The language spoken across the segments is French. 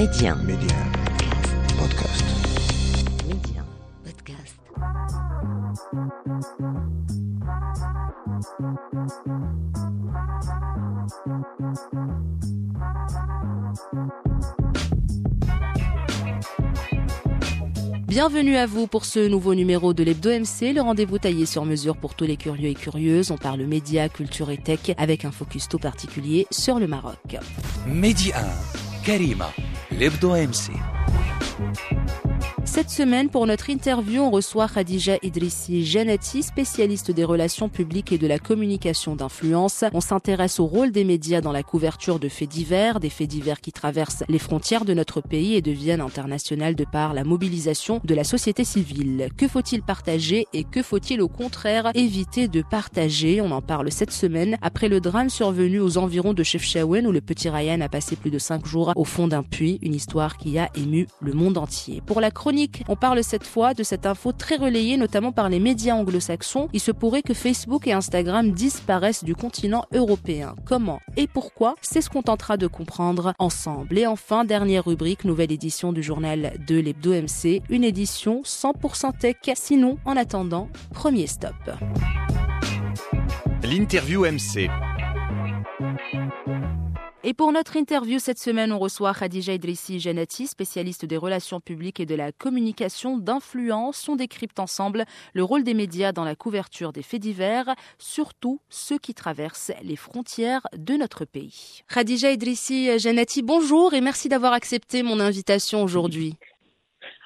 Médien. Médien. Podcast. Podcast. Bienvenue à vous pour ce nouveau numéro de l'Hebdo MC, le rendez-vous taillé sur mesure pour tous les curieux et curieuses. On parle médias, culture et tech avec un focus tout particulier sur le Maroc. Média Karima. livdoa MC. Cette semaine, pour notre interview, on reçoit Khadija Idrissi Janati, spécialiste des relations publiques et de la communication d'influence. On s'intéresse au rôle des médias dans la couverture de faits divers, des faits divers qui traversent les frontières de notre pays et deviennent internationales de par la mobilisation de la société civile. Que faut-il partager et que faut-il au contraire éviter de partager? On en parle cette semaine après le drame survenu aux environs de Chefchaouen où le petit Ryan a passé plus de cinq jours au fond d'un puits, une histoire qui a ému le monde entier. Pour la chronique on parle cette fois de cette info très relayée notamment par les médias anglo-saxons. Il se pourrait que Facebook et Instagram disparaissent du continent européen. Comment et pourquoi? C'est ce qu'on tentera de comprendre ensemble. Et enfin, dernière rubrique, nouvelle édition du journal de l'Hebdo MC, une édition 100% tech. Sinon, en attendant, premier stop. L'interview MC. Et pour notre interview cette semaine, on reçoit Khadija Idrissi Janati, spécialiste des relations publiques et de la communication d'influence. On décrypte ensemble le rôle des médias dans la couverture des faits divers, surtout ceux qui traversent les frontières de notre pays. Khadija Idrissi Janati, bonjour et merci d'avoir accepté mon invitation aujourd'hui.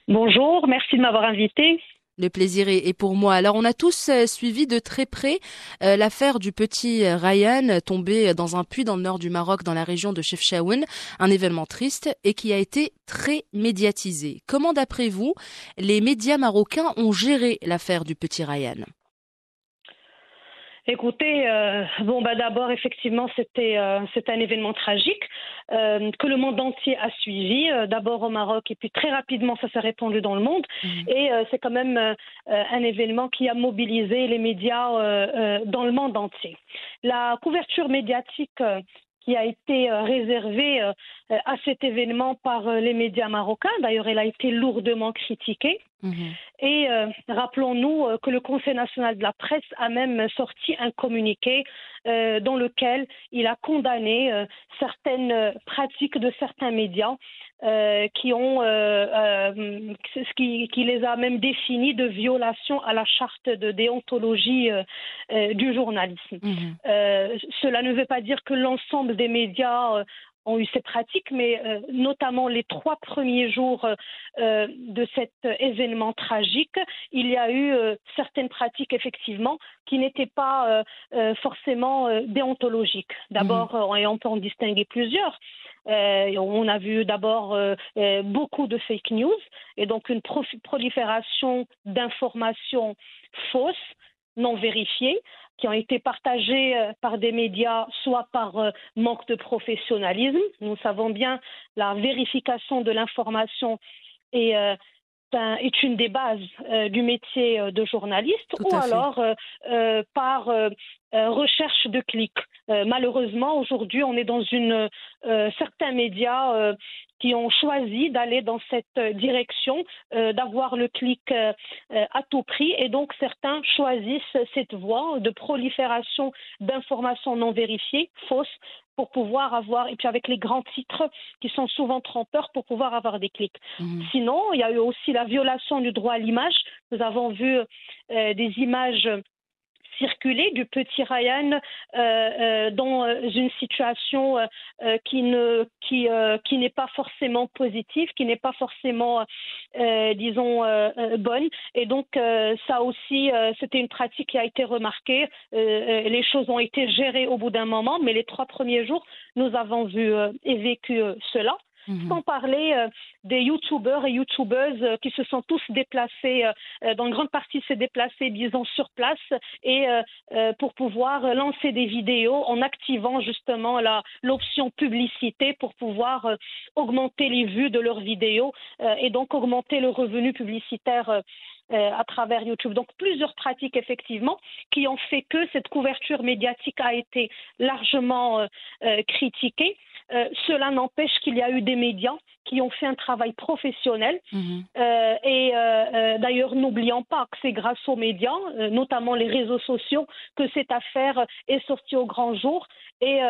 Bonjour, merci de m'avoir invité. Le plaisir est pour moi. Alors, on a tous euh, suivi de très près euh, l'affaire du petit euh, Ryan tombé dans un puits dans le nord du Maroc, dans la région de Chefchaouen, un événement triste et qui a été très médiatisé. Comment, d'après vous, les médias marocains ont géré l'affaire du petit Ryan? Écoutez, euh, bon bah d'abord effectivement c'était euh, c'est un événement tragique euh, que le monde entier a suivi. euh, d'abord au Maroc et puis très rapidement ça s'est répandu dans le monde. Et euh, c'est quand même un événement qui a mobilisé les médias euh, euh, dans le monde entier. La couverture médiatique euh, qui a été euh, réservée euh, à cet événement par euh, les médias marocains, d'ailleurs elle a été lourdement critiquée. Et euh, rappelons-nous que le Conseil national de la presse a même sorti un communiqué euh, dans lequel il a condamné euh, certaines pratiques de certains médias euh, qui ont euh, euh, ce qui, qui les a même définis de violation à la charte de déontologie euh, du journalisme. Euh, cela ne veut pas dire que l'ensemble des médias euh, ont eu ces pratiques, mais euh, notamment les trois premiers jours euh, euh, de cet événement tragique, il y a eu euh, certaines pratiques effectivement qui n'étaient pas forcément déontologiques. D'abord, et on peut en distinguer plusieurs. Euh, on a vu d'abord euh, euh, beaucoup de fake news et donc une prolifération d'informations fausses, non vérifiées, qui ont été partagées euh, par des médias, soit par euh, manque de professionnalisme. Nous savons bien la vérification de l'information est, euh, est une des bases euh, du métier de journaliste, ou fait. alors euh, euh, par recherche de clics. Euh, malheureusement, aujourd'hui, on est dans une euh, certains médias euh, qui ont choisi d'aller dans cette euh, direction, euh, d'avoir le clic euh, euh, à tout prix, et donc certains choisissent cette voie de prolifération d'informations non vérifiées, fausses, pour pouvoir avoir, et puis avec les grands titres qui sont souvent trompeurs, pour pouvoir avoir des clics. Mhm. Sinon, il y a eu aussi la violation du droit à l'image. Nous avons vu euh, des images circuler du petit Ryan euh, euh, dans euh, une situation qui ne qui qui n'est pas forcément positive, qui n'est pas forcément disons bonne et donc ça aussi c'était une pratique qui a été remarquée. Les choses ont été gérées au bout d'un moment, mais les trois premiers jours nous avons vu et vécu cela. Mhm. Sans parler euh, des youtubeurs et youtubeuses euh, qui se sont tous déplacés, euh, dans une grande partie s'est déplacés, disons, sur place, et pour pouvoir lancer des vidéos en activant justement l'option publicité pour pouvoir augmenter les vues de leurs vidéos et donc augmenter le revenu publicitaire. Euh, à travers YouTube. Donc plusieurs pratiques effectivement qui ont fait que cette couverture médiatique a été largement euh, euh, critiquée. Cela n'empêche qu'il y a eu des médias qui ont fait un travail professionnel. Mhm. et d'ailleurs, n'oublions pas que c'est grâce aux médias, notamment les réseaux sociaux, que cette affaire est sortie au grand jour. Et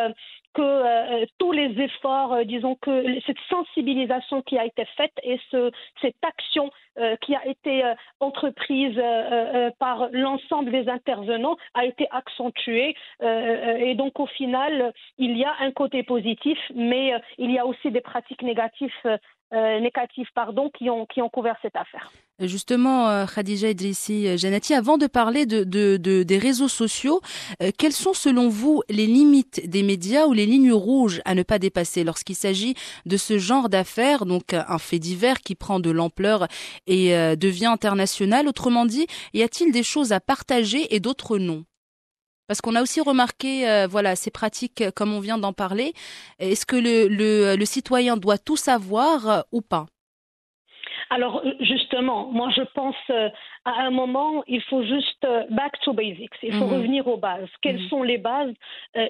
que euh, tous les efforts, euh, disons que cette sensibilisation qui a été faite et ce, cette action euh, qui a été entreprise par l'ensemble des intervenants a été accentuée. et donc au final, il y a un côté positif, mais il y a aussi des pratiques négatives euh, négatifs pardon, qui, ont, couvert cette affaire. Justement, euh, Khadija Idrissi euh, Janati, avant de parler de, de, de des réseaux sociaux, quelles sont selon vous les limites des médias ou les lignes rouges à ne pas dépasser lorsqu'il s'agit de ce genre d'affaires, donc un fait divers qui prend de l'ampleur et devient international? Autrement dit, y a-t-il des choses à partager et d'autres non? Parce qu'on a aussi remarqué, euh, voilà, ces pratiques, euh, comme on vient d'en parler. Est-ce que le, citoyen doit tout savoir euh, ou pas? Alors justement, moi je pense à un moment, il faut juste back to basics. Il faut mhm. revenir aux bases. Quelles mhm. sont les bases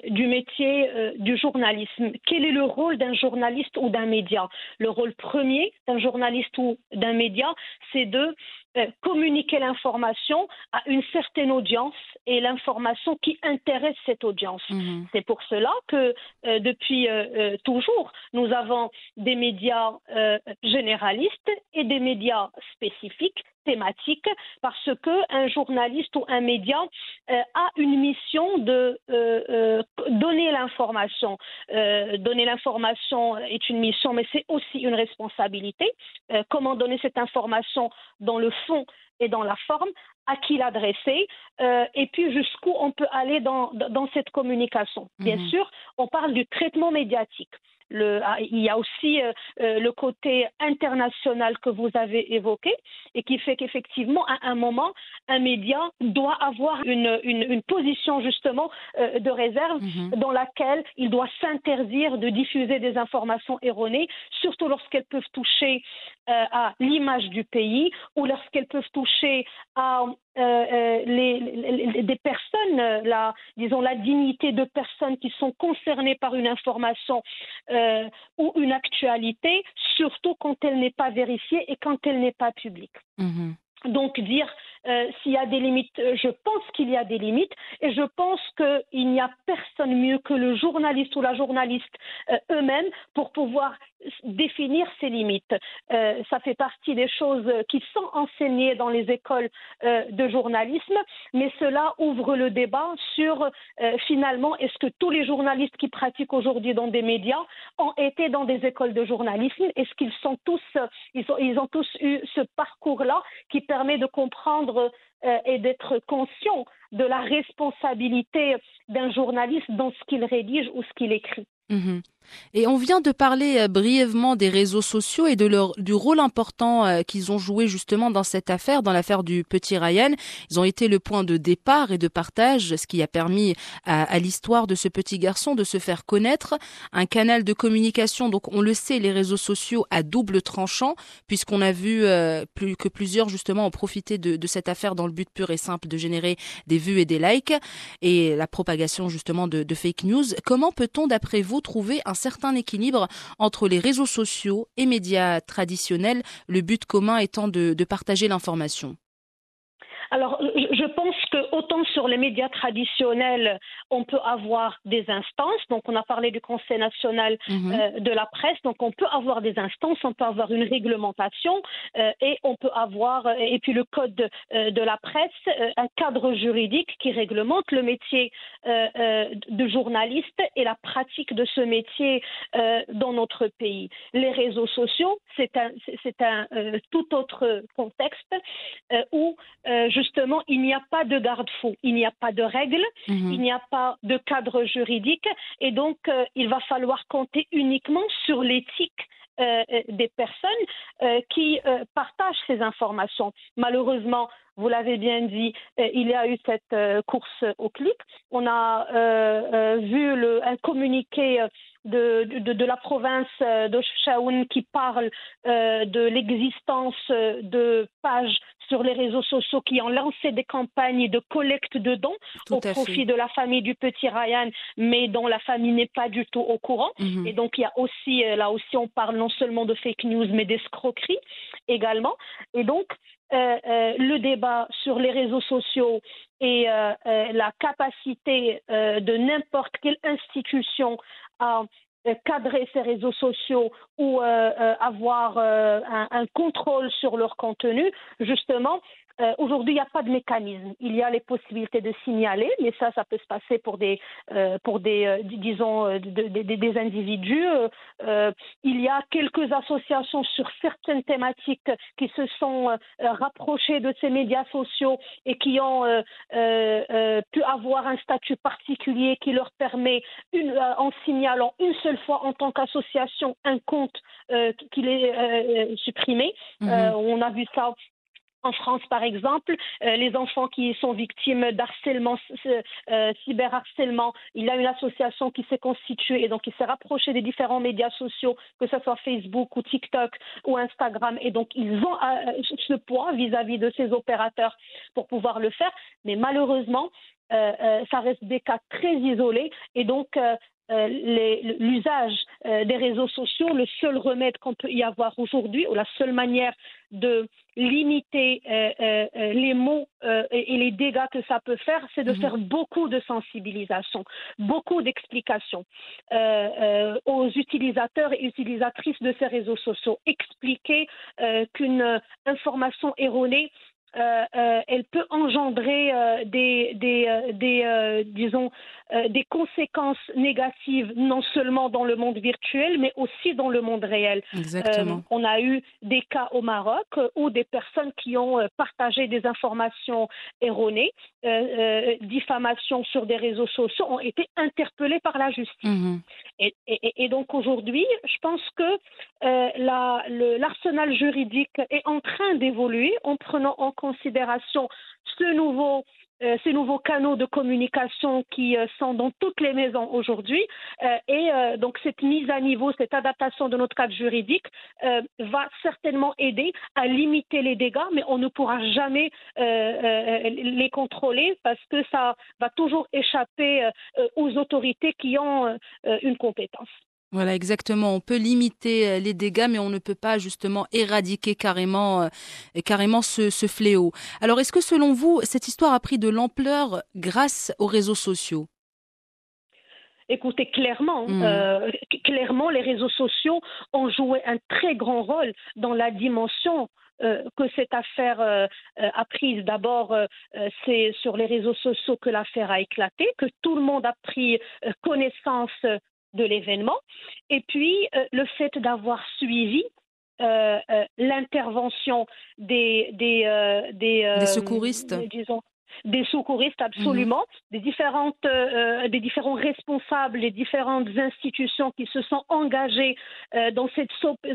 du métier du journalisme? Quel est le rôle d'un journaliste ou d'un média? Le rôle premier d'un journaliste ou d'un média, c'est de euh, communiquer l'information à une certaine audience et l'information qui intéresse cette audience. Mhm. C'est pour cela que euh, depuis euh, toujours, nous avons des médias généralistes et des médias spécifiques thématique parce que un journaliste ou un média euh, a une mission de euh, euh, donner l'information. donner l'information est une mission, mais c'est aussi une responsabilité. comment donner cette information dans le fond et dans la forme, à qui l'adresser, et puis jusqu'où on peut aller dans, dans cette communication. Bien mhm. sûr, on parle du traitement médiatique. Le, ah, il y a aussi euh, euh, le côté international que vous avez évoqué et qui fait qu'effectivement, à un moment, un média doit avoir une, une, une position justement euh, de réserve mhm. dans laquelle il doit s'interdire de diffuser des informations erronées, surtout lorsqu'elles peuvent toucher à l'image du pays ou lorsqu'elles peuvent toucher à les, les, des personnes, la, disons la dignité de personnes qui sont concernées par une information euh, ou une actualité, surtout quand elle n'est pas vérifiée et quand elle n'est pas publique. Mhm. Donc dire euh, s'il y a des limites, euh, je pense qu'il y a des limites et je pense qu'il n'y a personne mieux que le journaliste ou la journaliste eux-mêmes pour pouvoir définir ces limites. Euh, ça fait partie des choses qui sont enseignées dans les écoles euh, de journalisme, mais cela ouvre le débat sur euh, finalement est-ce que tous les journalistes qui pratiquent aujourd'hui dans des médias ont été dans des écoles de journalisme? Est-ce qu'ils sont tous, ils ont tous eu ce parcours-là qui permet de comprendre et d'être conscient de la responsabilité d'un journaliste dans ce qu'il rédige ou ce qu'il écrit. Mhm. Et on vient de parler euh, brièvement des réseaux sociaux et de leur du rôle important euh, qu'ils ont joué justement dans cette affaire, dans l'affaire du petit Ryan. Ils ont été le point de départ et de partage, ce qui a permis à, l'histoire de ce petit garçon de se faire connaître. Un canal de communication, donc on le sait, les réseaux sociaux à double tranchant, puisqu'on a vu euh, plus que plusieurs justement ont profité de, cette affaire dans le but pur et simple de générer des vues et des likes et la propagation justement de fake news. Comment peut-on, d'après vous, trouver un certain équilibre entre les réseaux sociaux et médias traditionnels, le but commun étant de, de partager l'information alors, je pense que autant sur les médias traditionnels, on peut avoir des instances. Donc, on a parlé du Conseil national mhm. euh, de la presse. Donc, on peut avoir des instances, on peut avoir une réglementation euh, et on peut avoir, euh, et puis le code de, de la presse, un cadre juridique qui réglemente le métier de journaliste et la pratique de ce métier dans notre pays. Les réseaux sociaux, c'est un, c'est un tout autre contexte où justement, il n'y a pas de garde-fou, il n'y a pas de règles, mhm. il n'y a pas de cadre juridique, et donc euh, il va falloir compter uniquement sur l'éthique euh, euh, des personnes qui partagent ces informations. Malheureusement, vous l'avez bien dit, il y a eu cette course au clic. On a vu le, un communiqué de, de, de, la province de Shaoun qui parle de l'existence de pages sur les réseaux sociaux qui ont lancé des campagnes de collecte de dons au profit de la famille du petit Ryan, mais dont la famille n'est pas du tout au courant. Mhm. Et donc, il y a aussi, euh, là aussi, on parle non seulement de fake news, mais d'escroquerie également. Et donc, le débat sur les réseaux sociaux et la capacité de n'importe quelle institution à cadrer ces réseaux sociaux ou avoir un, un, contrôle sur leur contenu, justement, euh, aujourd'hui, il n'y a pas de mécanisme. Il y a les possibilités de signaler, mais ça, ça peut se passer pour des, euh, pour des, euh, disons, des individus. il y a quelques associations sur certaines thématiques qui se sont rapprochées de ces médias sociaux et qui ont pu avoir un statut particulier qui leur permet, une, en signalant une seule fois en tant qu'association un compte qu'il est supprimé. Mhm. on a vu ça en France, par exemple, euh, les enfants qui sont victimes d'harcèlement, euh, cyberharcèlement, il y a une association qui s'est constituée et donc qui s'est rapprochée des différents médias sociaux, que ce soit Facebook ou TikTok ou Instagram, et donc ils ont euh, ce poids vis-à-vis de ces opérateurs pour pouvoir le faire, mais malheureusement, ça reste des cas très isolés et donc euh, l'usage euh, des réseaux sociaux, le seul remède qu'on peut y avoir aujourd'hui, ou la seule manière de limiter euh, les mots et, les dégâts que ça peut faire, c'est de mhm. faire beaucoup de sensibilisation, beaucoup d'explications aux utilisateurs et utilisatrices de ces réseaux sociaux. Expliquer qu'une information erronée euh, euh, elle peut engendrer euh, des, des, des disons, des conséquences négatives, non seulement dans le monde virtuel, mais aussi dans le monde réel. Exactement. on a eu des cas au Maroc où des personnes qui ont partagé des informations erronées, diffamation sur des réseaux sociaux, ont été interpellées par la justice. Mhm. Et, et, et, donc aujourd'hui, je pense que l'arsenal juridique est en train d'évoluer en prenant en compte considération ce nouveau euh, ces nouveaux canaux de communication qui euh, sont dans toutes les maisons aujourd'hui. Euh, et donc cette mise à niveau, cette adaptation de notre cadre juridique va certainement aider à limiter les dégâts, mais on ne pourra jamais les contrôler parce que ça va toujours échapper aux autorités qui ont une compétence. Voilà, exactement. On peut limiter euh, les dégâts, mais on ne peut pas justement éradiquer carrément, euh, carrément ce, fléau. Alors, est-ce que selon vous, cette histoire a pris de l'ampleur grâce aux réseaux sociaux? Écoutez, clairement, mmh. euh, clairement, les réseaux sociaux ont joué un très grand rôle dans la dimension que cette affaire a prise. D'abord, c'est sur les réseaux sociaux que l'affaire a éclaté, que tout le monde a pris connaissance de l'événement, et puis euh, le fait d'avoir suivi euh, euh, l'intervention des, des, des, secouristes. disons, des secouristes absolument, mhm. des différentes, euh, des différents responsables, des différentes institutions qui se sont engagées euh, dans cette,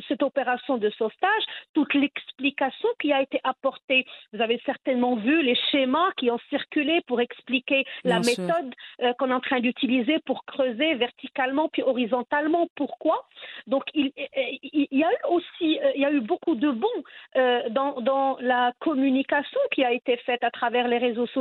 cette opération de sauvetage, toute l'explication qui a été apportée. Vous avez certainement vu les schémas qui ont circulé pour expliquer la méthode euh, qu'on est en train d'utiliser pour creuser verticalement puis horizontalement. Pourquoi? Donc il, il, y a eu aussi, il y a eu beaucoup de bons dans, dans la communication qui a été faite à travers les réseaux sociaux,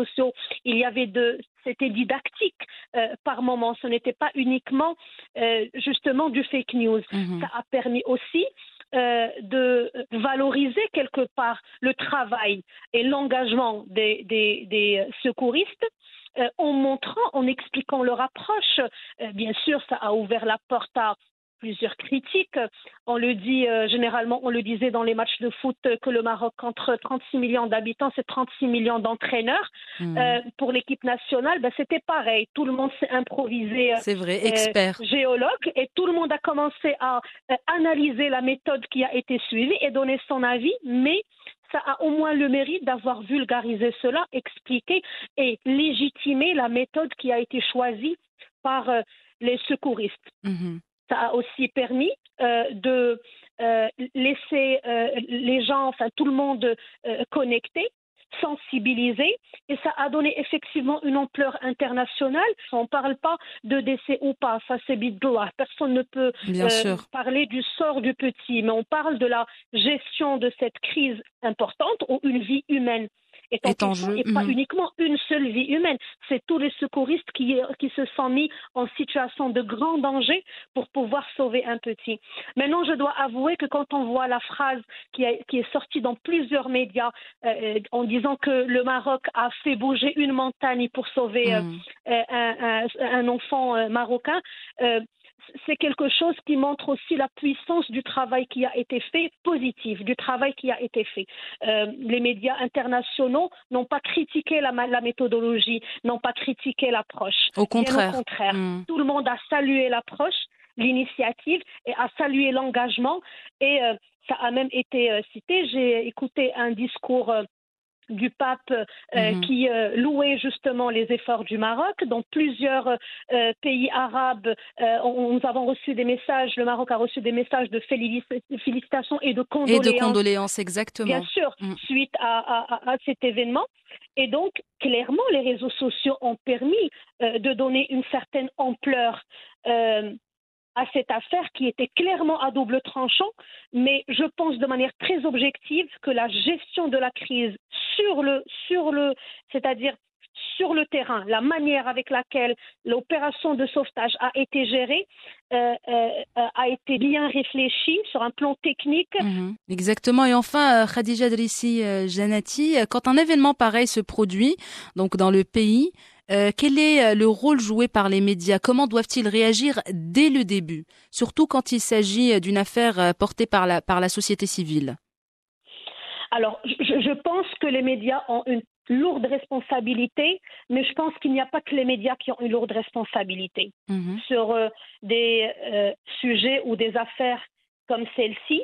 il y avait de, c'était didactique euh, par moment. Ce n'était pas uniquement euh, justement du fake news. Mhm. Ça a permis aussi euh, de valoriser quelque part le travail et l'engagement des, des, secouristes. en montrant, en expliquant leur approche. bien sûr, ça a ouvert la porte à plusieurs critiques. On le dit euh, généralement, on le disait dans les matchs de foot que le Maroc, entre 36 millions d'habitants, c'est 36 millions d'entraîneurs. Hmm. Euh, pour l'équipe nationale, ben, c'était pareil. Tout le monde s'est improvisé. Euh, c'est vrai, expert. géologue, et tout le monde a commencé à analyser la méthode qui a été suivie et donner son avis, mais ça a au moins le mérite d'avoir vulgarisé cela, expliqué et légitimé la méthode qui a été choisie par les secouristes. Hmm ça a aussi permis euh, de euh, laisser euh, les gens, enfin tout le monde connecté sensibilisé et ça a donné effectivement une ampleur internationale. On ne parle pas de décès ou pas, ça c'est bidouah. Personne ne peut parler du sort du petit, mais on parle de la gestion de cette crise importante où une vie humaine est, en jeu. Et pas Mhm. uniquement une seule vie humaine. C'est tous les secouristes qui, qui se sont mis en situation de grand danger pour pouvoir sauver un petit. Maintenant, je dois avouer que quand on voit la phrase qui, a- qui est sortie dans plusieurs médias euh, en disant que le Maroc a fait bouger une montagne pour sauver euh, Mhm. euh, un, un- un enfant euh, marocain, euh, c'est quelque chose qui montre aussi la puissance du travail qui a été fait, positif, du travail qui a été fait. Euh, les médias internationaux n'ont pas critiqué la, méthodologie, n'ont pas critiqué l'approche. Au contraire. au contraire. Mhm. Tout le monde a salué l'approche, l'initiative et a salué l'engagement. Et euh, ça a même été euh, cité. J'ai écouté un discours. Du pape euh, Mhm. qui euh, louait justement les efforts du Maroc. Dans plusieurs euh, pays arabes, on- nous avons reçu des messages, le Maroc a reçu des messages de félici- félicitations et de Et condoléances de condoléances, exactement. Bien sûr, Mm. suite à, à- à- à cet événement. Et donc, clairement, les réseaux sociaux ont permis euh, de donner une certaine ampleur euh, à cette affaire qui était clairement à double tranchant, mais je pense de manière très objective que la gestion de la crise sur le, sur le, c'est-à-dire sur le terrain, la manière avec laquelle l'opération de sauvetage a été gérée euh, euh, euh, a été bien réfléchie sur un plan technique. Mhm. Exactement. Et enfin, Khadija Drissi Janati, quand un événement pareil se produit, donc dans le pays, euh, quel est euh, le rôle joué par les médias? Comment doivent-ils réagir dès le début, surtout quand il s'agit euh, d'une affaire portée par la par la société civile. Alors, je, je pense que les médias ont une lourde responsabilité, mais je pense qu'il n'y a pas que les médias qui ont une lourde responsabilité Mhm. sur euh, des euh, sujets ou des affaires comme celle-ci,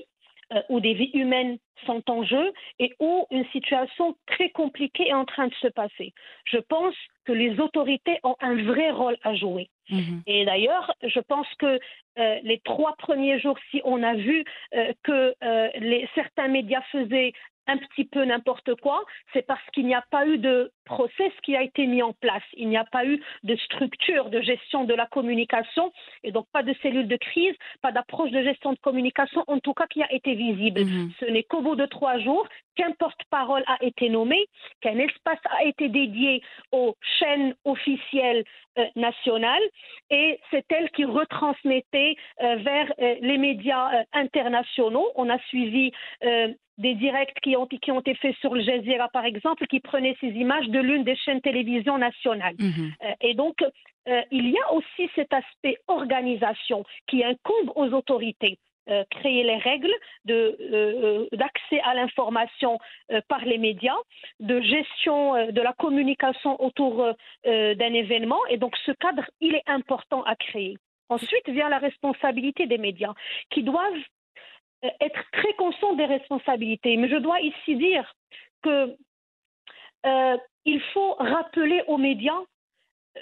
euh, où des vies humaines sont en jeu et où une situation très compliquée est en train de se passer. Je pense que les autorités ont un vrai rôle à jouer. Mhm. Et d'ailleurs, je pense que euh, les trois premiers jours, si on a vu euh, que les, certains médias faisaient un petit peu n'importe quoi, c'est parce qu'il n'y a pas eu de process qui a été mis en place. Il n'y a pas eu de structure de gestion de la communication et donc pas de cellule de crise, pas d'approche de gestion de communication, en tout cas qui a été visible. Mhm. Ce n'est qu'au bout de trois jours qu'un porte-parole a été nommé, qu'un espace a été dédié aux chaînes officielles euh, nationales et c'est elle qui retransmettait euh, vers euh, les médias internationaux. On a suivi des directs qui ont, qui ont été faits sur le Jazeera, par exemple, qui prenaient ces images de l'une des chaînes télévision nationales. Mhm. Euh, Et donc, euh, il y a aussi cet aspect organisation qui incombe aux autorités. Euh, créer les règles d'accès à l'information par les médias, de gestion de la communication autour d'un événement. Et donc, ce cadre, il est important à créer. Ensuite vient la responsabilité des médias qui doivent être très conscients des responsabilités. Mais je dois ici dire que euh, il faut rappeler aux médias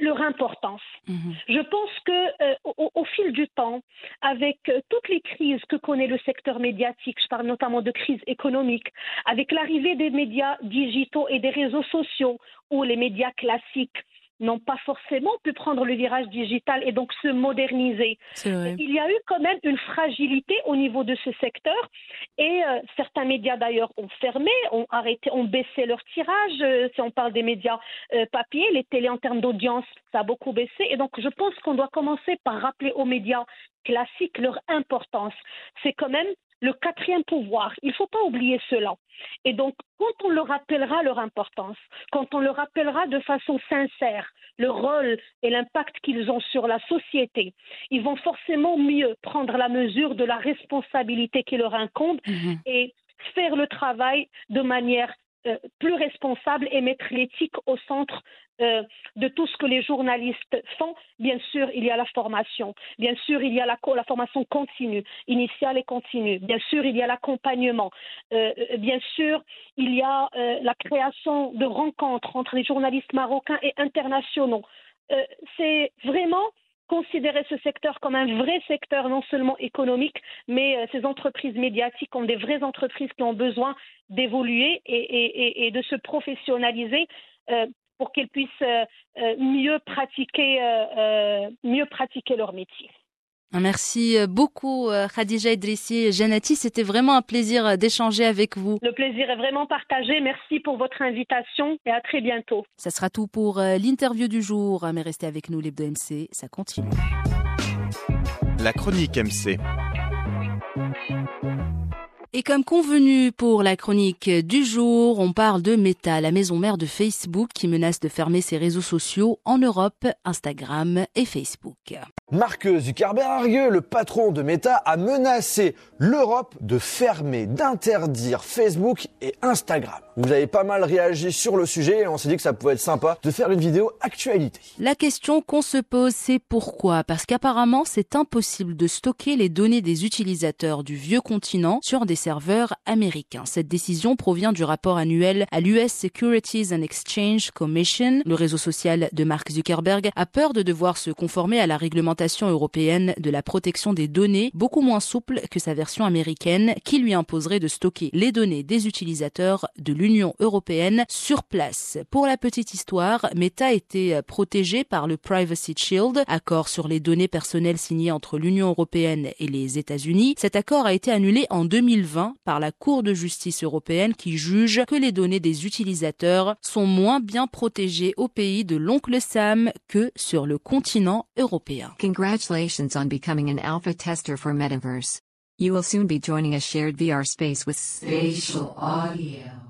leur importance. Mhm. Je pense que euh, au, au fil du temps, avec euh, toutes les crises que connaît le secteur médiatique, je parle notamment de crise économique, avec l'arrivée des médias digitaux et des réseaux sociaux, où les médias classiques n'ont pas forcément pu prendre le virage digital et donc se moderniser. Il y a eu quand même une fragilité au niveau de ce secteur et euh, certains médias d'ailleurs ont fermé, ont arrêté, ont baissé leur tirage. Euh, si on parle des médias euh, papier, les télés en termes d'audience, ça a beaucoup baissé. Et donc je pense qu'on doit commencer par rappeler aux médias classiques leur importance. C'est quand même le quatrième pouvoir. Il ne faut pas oublier cela. Et donc, quand on leur rappellera leur importance, quand on leur rappellera de façon sincère le rôle et l'impact qu'ils ont sur la société, ils vont forcément mieux prendre la mesure de la responsabilité qui leur incombe Mhm. et faire le travail de manière euh, plus responsable et mettre l'éthique au centre euh, de tout ce que les journalistes font. Bien sûr, il y a la formation. Bien sûr, il y a la, formation continue, initiale et continue. Bien sûr, il y a l'accompagnement. Euh, bien sûr, il y a la création de rencontres entre les journalistes marocains et internationaux. C'est vraiment considérer ce secteur comme un vrai secteur non seulement économique, mais euh, ces entreprises médiatiques ont des vraies entreprises qui ont besoin d'évoluer et, de se professionnaliser euh, pour qu'elles puissent euh, mieux pratiquer leur métier. Merci beaucoup Khadija Idrissi Janati, c'était vraiment un plaisir d'échanger avec vous. Le plaisir est vraiment partagé, merci pour votre invitation et à très bientôt. Ça sera tout pour l'interview du jour, mais restez avec nous l'Hebdo MC, ça continue. La chronique MC. Et comme convenu pour la chronique du jour, on parle de Meta, la maison mère de Facebook qui menace de fermer ses réseaux sociaux en Europe, Instagram et Facebook. Mark Zuckerberg, le patron de Meta, a menacé l'Europe de fermer, d'interdire Facebook et Instagram. Vous avez pas mal réagi sur le sujet et on s'est dit que ça pouvait être sympa de faire une vidéo actualité. La question qu'on se pose, c'est pourquoi? Parce qu'apparemment, c'est impossible de stocker les données des utilisateurs du vieux continent sur des serveurs américains. Cette décision provient du rapport annuel à l'US Securities and Exchange Commission. Le réseau social de Mark Zuckerberg a peur de devoir se conformer à la réglementation européenne de la protection des données, beaucoup moins souple que sa version américaine, qui lui imposerait de stocker les données des utilisateurs de l'Union européenne sur place. Pour la petite histoire, Meta était protégé par le Privacy Shield, accord sur les données personnelles signé entre l'Union européenne et les États-Unis. Cet accord a été annulé en 2020 par la Cour de justice européenne qui juge que les données des utilisateurs sont moins bien protégées au pays de l'oncle Sam que sur le continent européen. Congratulations on becoming an alpha tester for Metaverse. You will soon be joining a shared VR space with spatial audio.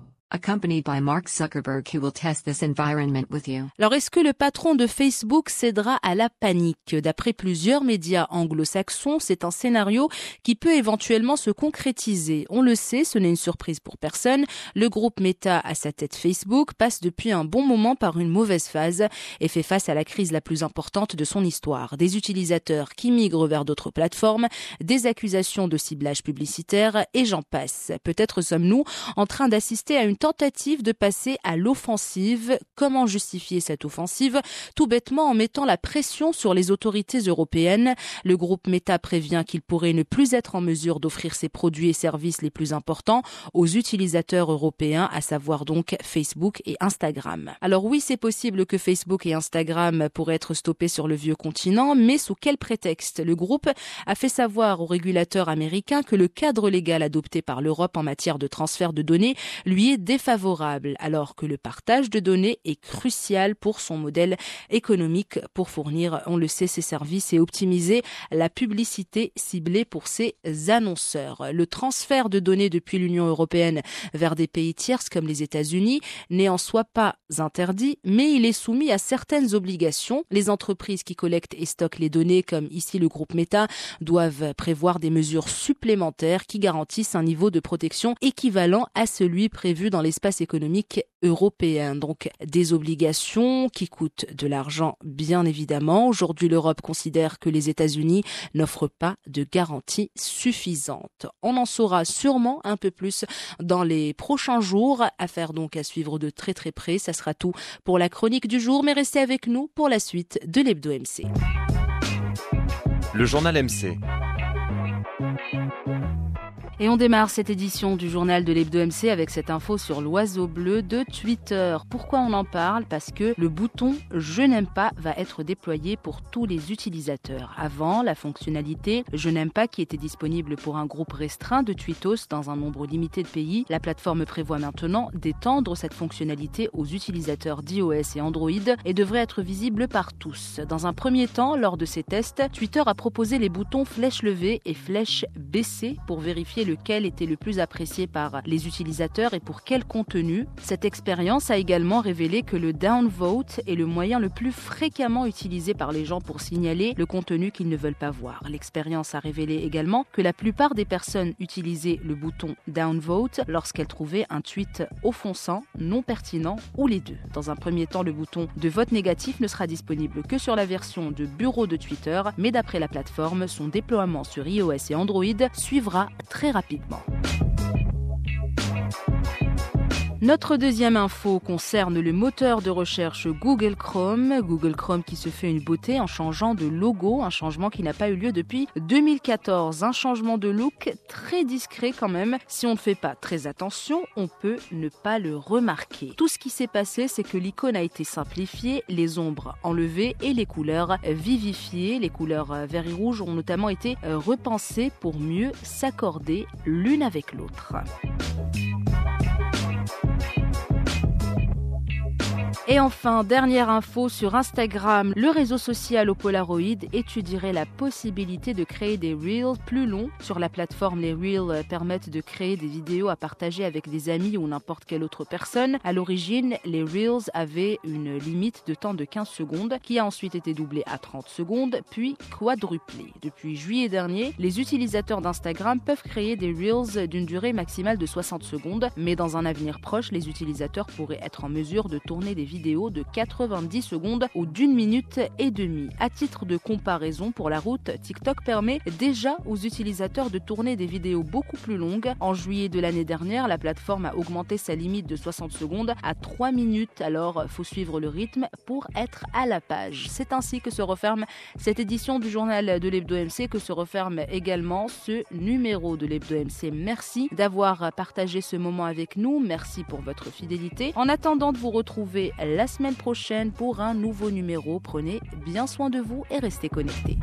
Alors est-ce que le patron de Facebook cédera à la panique? D'après plusieurs médias anglo-saxons, c'est un scénario qui peut éventuellement se concrétiser. On le sait, ce n'est une surprise pour personne. Le groupe Meta à sa tête Facebook passe depuis un bon moment par une mauvaise phase et fait face à la crise la plus importante de son histoire. Des utilisateurs qui migrent vers d'autres plateformes, des accusations de ciblage publicitaire et j'en passe. Peut-être sommes-nous en train d'assister à une tentative de passer à l'offensive. Comment justifier cette offensive? Tout bêtement en mettant la pression sur les autorités européennes. Le groupe Meta prévient qu'il pourrait ne plus être en mesure d'offrir ses produits et services les plus importants aux utilisateurs européens, à savoir donc Facebook et Instagram. Alors oui, c'est possible que Facebook et Instagram pourraient être stoppés sur le vieux continent, mais sous quel prétexte? Le groupe a fait savoir aux régulateurs américains que le cadre légal adopté par l'Europe en matière de transfert de données lui est défavorable alors que le partage de données est crucial pour son modèle économique pour fournir, on le sait, ses services et optimiser la publicité ciblée pour ses annonceurs. Le transfert de données depuis l'Union européenne vers des pays tierces comme les États-Unis n'est en soi pas interdit, mais il est soumis à certaines obligations. Les entreprises qui collectent et stockent les données, comme ici le groupe Meta, doivent prévoir des mesures supplémentaires qui garantissent un niveau de protection équivalent à celui prévu dans l'espace économique européen. Donc des obligations qui coûtent de l'argent bien évidemment. Aujourd'hui l'Europe considère que les États-Unis n'offrent pas de garantie suffisante. On en saura sûrement un peu plus dans les prochains jours. Affaire donc à suivre de très très près. Ça sera tout pour la chronique du jour, mais restez avec nous pour la suite de l'Hebdo MC. Le journal MC. Et on démarre cette édition du journal de l'Hebdo MC avec cette info sur l'oiseau bleu de Twitter. Pourquoi on en parle? Parce que le bouton Je n'aime pas va être déployé pour tous les utilisateurs. Avant, la fonctionnalité Je n'aime pas qui était disponible pour un groupe restreint de tweetos dans un nombre limité de pays, la plateforme prévoit maintenant d'étendre cette fonctionnalité aux utilisateurs d'iOS et Android et devrait être visible par tous. Dans un premier temps, lors de ces tests, Twitter a proposé les boutons flèche levée et flèche baissée pour vérifier lequel était le plus apprécié par les utilisateurs et pour quel contenu. Cette expérience a également révélé que le downvote est le moyen le plus fréquemment utilisé par les gens pour signaler le contenu qu'ils ne veulent pas voir. L'expérience a révélé également que la plupart des personnes utilisaient le bouton downvote lorsqu'elles trouvaient un tweet offensant, non pertinent ou les deux. Dans un premier temps, le bouton de vote négatif ne sera disponible que sur la version de bureau de Twitter, mais d'après la plateforme, son déploiement sur iOS et Android suivra très rapidement. Notre deuxième info concerne le moteur de recherche Google Chrome. Google Chrome qui se fait une beauté en changeant de logo, un changement qui n'a pas eu lieu depuis 2014. Un changement de look très discret quand même. Si on ne fait pas très attention, on peut ne pas le remarquer. Tout ce qui s'est passé, c'est que l'icône a été simplifiée, les ombres enlevées et les couleurs vivifiées. Les couleurs vert et rouge ont notamment été repensées pour mieux s'accorder l'une avec l'autre. Et enfin, dernière info sur Instagram, le réseau social au Polaroid étudierait la possibilité de créer des Reels plus longs. Sur la plateforme, les Reels permettent de créer des vidéos à partager avec des amis ou n'importe quelle autre personne. À l'origine, les Reels avaient une limite de temps de 15 secondes qui a ensuite été doublée à 30 secondes, puis quadruplée. Depuis juillet dernier, les utilisateurs d'Instagram peuvent créer des Reels d'une durée maximale de 60 secondes, mais dans un avenir proche, les utilisateurs pourraient être en mesure de tourner des vidéos de 90 secondes ou d'une minute et demie. À titre de comparaison pour la route, TikTok permet déjà aux utilisateurs de tourner des vidéos beaucoup plus longues. En juillet de l'année dernière, la plateforme a augmenté sa limite de 60 secondes à 3 minutes. Alors, faut suivre le rythme pour être à la page. C'est ainsi que se referme cette édition du journal de l'Hebdo MC, que se referme également ce numéro de l'Hebdo MC. Merci d'avoir partagé ce moment avec nous. Merci pour votre fidélité. En attendant de vous retrouver la semaine prochaine pour un nouveau numéro. Prenez bien soin de vous et restez connectés.